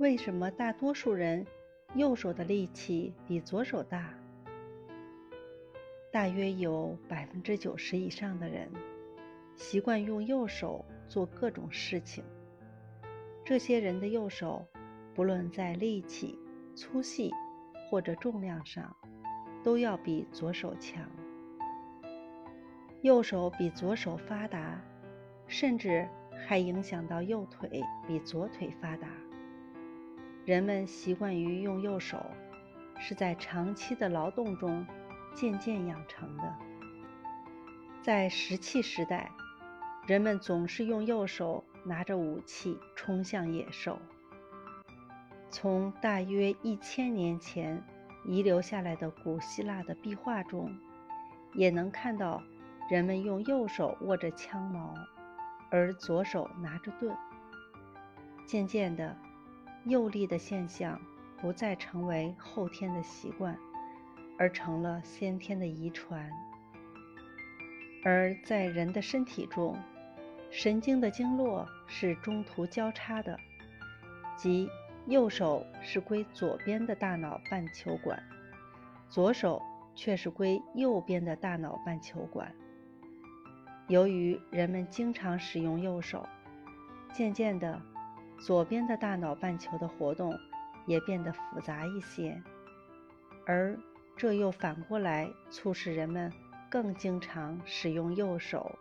为什么大多数人右手的力气比左手大？大约有百分之九十以上的人习惯用右手做各种事情。这些人的右手，不论在力气、粗细或者重量上，都要比左手强。右手比左手发达，甚至还影响到右腿比左腿发达。人们习惯于用右手，是在长期的劳动中渐渐养成的。在石器时代，人们总是用右手拿着武器冲向野兽。从大约一千年前遗留下来的古希腊的壁画中，也能看到人们用右手握着枪矛，而左手拿着盾。渐渐的。右力的现象不再成为后天的习惯，而成了先天的遗传。而在人的身体中，神经的经络是中途交叉的，即右手是归左边的大脑半球管，左手却是归右边的大脑半球管。由于人们经常使用右手，渐渐的。左边的大脑半球的活动也变得复杂一些，而这又反过来促使人们更经常使用右手。